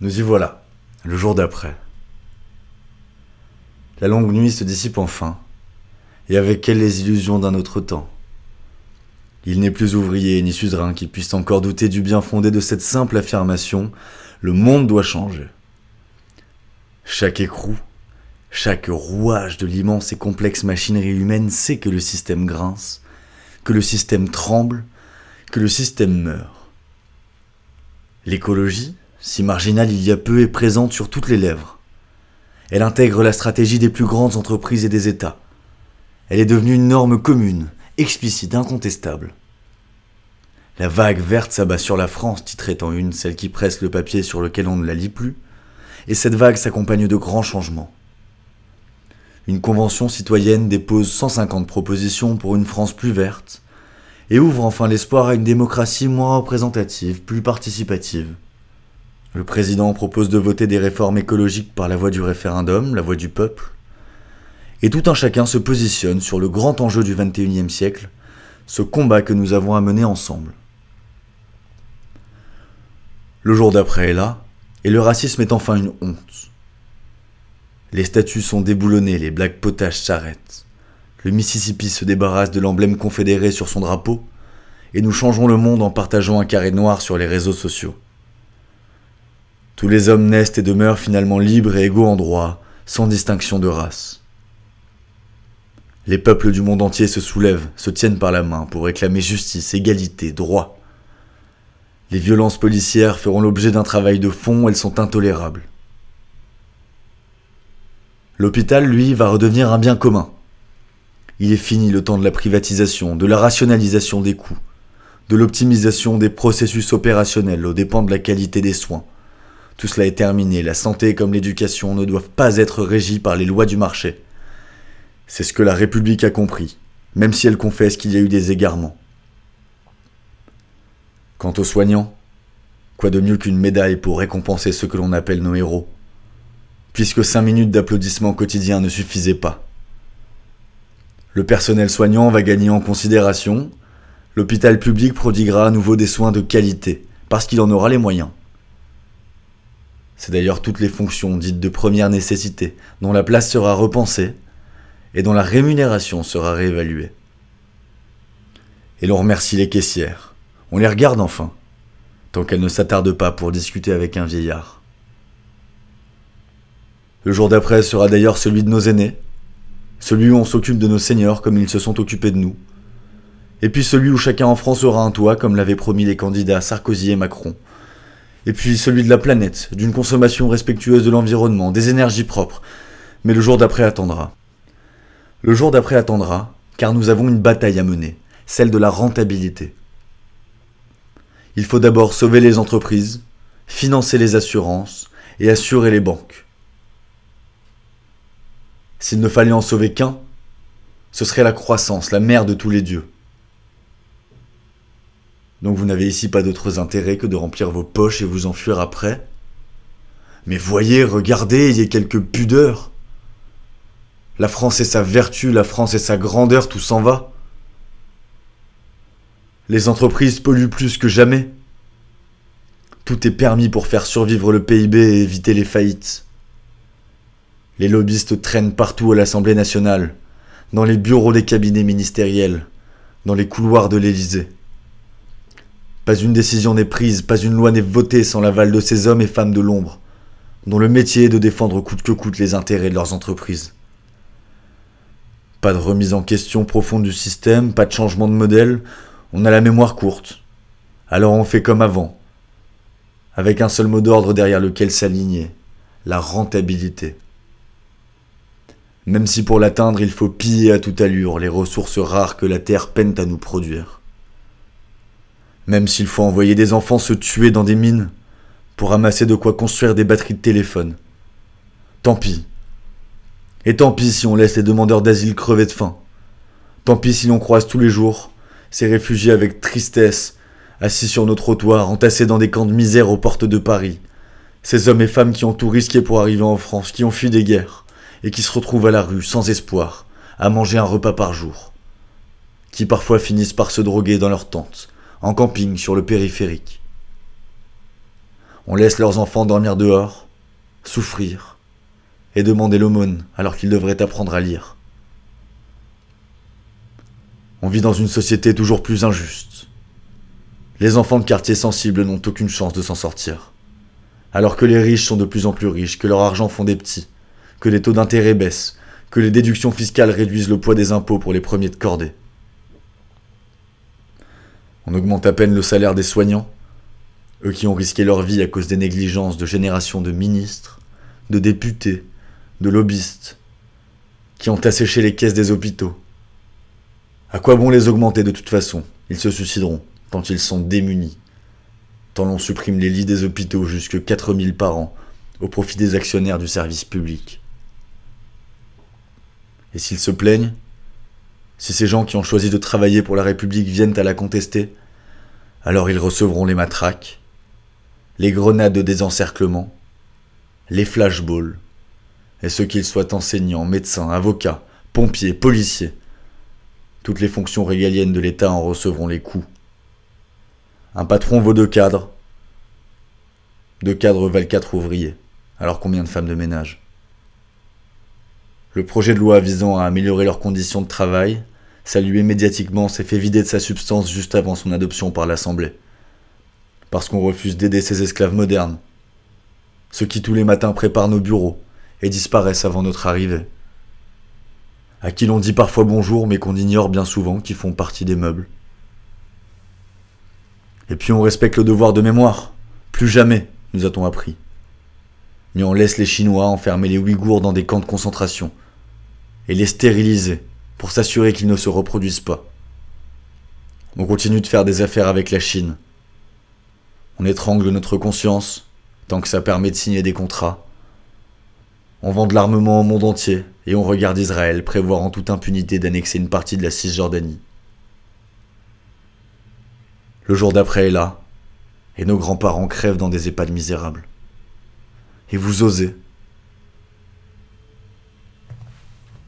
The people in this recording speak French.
Nous y voilà, le jour d'après. La longue nuit se dissipe enfin, et avec elle les illusions d'un autre temps. Il n'est plus ouvrier ni suzerain qui puisse encore douter du bien fondé de cette simple affirmation le monde doit changer. Chaque écrou, chaque rouage de l'immense et complexe machinerie humaine sait que le système grince, que le système tremble, que le système meurt. L'écologie, si marginale il y a peu, est présente sur toutes les lèvres. Elle intègre la stratégie des plus grandes entreprises et des États. Elle est devenue une norme commune, explicite, incontestable. La vague verte s'abat sur la France, titrait en une celle qui presse le papier sur lequel on ne la lit plus, et cette vague s'accompagne de grands changements. Une convention citoyenne dépose 150 propositions pour une France plus verte, et ouvre enfin l'espoir à une démocratie moins représentative, plus participative. Le président propose de voter des réformes écologiques par la voie du référendum, la voix du peuple. Et tout un chacun se positionne sur le grand enjeu du XXIe siècle, ce combat que nous avons à mener ensemble. Le jour d'après est là, et le racisme est enfin une honte. Les statues sont déboulonnées, les blagues potages s'arrêtent. Le Mississippi se débarrasse de l'emblème confédéré sur son drapeau, et nous changeons le monde en partageant un carré noir sur les réseaux sociaux. Tous les hommes naissent et demeurent finalement libres et égaux en droit, sans distinction de race. Les peuples du monde entier se soulèvent, se tiennent par la main pour réclamer justice, égalité, droit. Les violences policières feront l'objet d'un travail de fond, elles sont intolérables. L'hôpital, lui, va redevenir un bien commun. Il est fini le temps de la privatisation, de la rationalisation des coûts, de l'optimisation des processus opérationnels aux dépens de la qualité des soins. Tout cela est terminé, la santé comme l'éducation ne doivent pas être régies par les lois du marché. C'est ce que la République a compris, même si elle confesse qu'il y a eu des égarements. Quant aux soignants, quoi de mieux qu'une médaille pour récompenser ceux que l'on appelle nos héros Puisque cinq minutes d'applaudissements quotidiens ne suffisaient pas. Le personnel soignant va gagner en considération, l'hôpital public prodiguera à nouveau des soins de qualité, parce qu'il en aura les moyens. C'est d'ailleurs toutes les fonctions dites de première nécessité, dont la place sera repensée et dont la rémunération sera réévaluée. Et l'on remercie les caissières. On les regarde enfin, tant qu'elles ne s'attardent pas pour discuter avec un vieillard. Le jour d'après sera d'ailleurs celui de nos aînés, celui où on s'occupe de nos seigneurs comme ils se sont occupés de nous, et puis celui où chacun en France aura un toit comme l'avaient promis les candidats Sarkozy et Macron, et puis celui de la planète, d'une consommation respectueuse de l'environnement, des énergies propres. Mais le jour d'après attendra. Le jour d'après attendra, car nous avons une bataille à mener, celle de la rentabilité. Il faut d'abord sauver les entreprises, financer les assurances et assurer les banques. S'il ne fallait en sauver qu'un, ce serait la croissance, la mère de tous les dieux. Donc vous n'avez ici pas d'autres intérêts que de remplir vos poches et vous enfuir après. Mais voyez, regardez, ayez quelques pudeurs. La France et sa vertu, la France et sa grandeur, tout s'en va. Les entreprises polluent plus que jamais. Tout est permis pour faire survivre le PIB et éviter les faillites. Les lobbyistes traînent partout à l'Assemblée nationale, dans les bureaux des cabinets ministériels, dans les couloirs de l'Élysée. Pas une décision n'est prise, pas une loi n'est votée sans l'aval de ces hommes et femmes de l'ombre, dont le métier est de défendre coûte que coûte les intérêts de leurs entreprises. Pas de remise en question profonde du système, pas de changement de modèle, on a la mémoire courte. Alors on fait comme avant, avec un seul mot d'ordre derrière lequel s'aligner, la rentabilité. Même si pour l'atteindre il faut piller à toute allure les ressources rares que la Terre peine à nous produire même s'il faut envoyer des enfants se tuer dans des mines pour amasser de quoi construire des batteries de téléphone. Tant pis. Et tant pis si on laisse les demandeurs d'asile crever de faim. Tant pis si l'on croise tous les jours ces réfugiés avec tristesse, assis sur nos trottoirs, entassés dans des camps de misère aux portes de Paris. Ces hommes et femmes qui ont tout risqué pour arriver en France, qui ont fui des guerres, et qui se retrouvent à la rue, sans espoir, à manger un repas par jour. Qui parfois finissent par se droguer dans leur tente, en camping sur le périphérique. On laisse leurs enfants dormir dehors, souffrir, et demander l'aumône alors qu'ils devraient apprendre à lire. On vit dans une société toujours plus injuste. Les enfants de quartiers sensibles n'ont aucune chance de s'en sortir. Alors que les riches sont de plus en plus riches, que leur argent font des petits, que les taux d'intérêt baissent, que les déductions fiscales réduisent le poids des impôts pour les premiers de cordée. On augmente à peine le salaire des soignants, eux qui ont risqué leur vie à cause des négligences de générations de ministres, de députés, de lobbyistes, qui ont asséché les caisses des hôpitaux. À quoi bon les augmenter de toute façon? Ils se suicideront, tant ils sont démunis. Tant l'on supprime les lits des hôpitaux jusque 4000 par an, au profit des actionnaires du service public. Et s'ils se plaignent Si ces gens qui ont choisi de travailler pour la République viennent à la contester, alors ils recevront les matraques, les grenades de désencerclement, les flashballs, et ce qu'ils soient enseignants, médecins, avocats, pompiers, policiers. Toutes les fonctions régaliennes de l'État en recevront les coups. Un patron vaut deux cadres. Deux cadres valent quatre ouvriers. Alors combien de femmes de ménage? Le projet de loi visant à améliorer leurs conditions de travail, salué médiatiquement, s'est fait vider de sa substance juste avant son adoption par l'Assemblée. Parce qu'on refuse d'aider ces esclaves modernes. Ceux qui tous les matins préparent nos bureaux, et disparaissent avant notre arrivée. À qui l'on dit parfois bonjour mais qu'on ignore bien souvent qu'ils font partie des meubles. Et puis on respecte le devoir de mémoire. Plus jamais, nous a-t-on appris. Mais on laisse les Chinois enfermer les Ouïghours dans des camps de concentration et les stériliser pour s'assurer qu'ils ne se reproduisent pas. On continue de faire des affaires avec la Chine. On étrangle notre conscience tant que ça permet de signer des contrats on vend de l'armement au monde entier et on regarde Israël prévoir en toute impunité d'annexer une partie de la Cisjordanie. Le jour d'après est là, et nos grands-parents crèvent dans des EHPAD misérables. Et vous osez,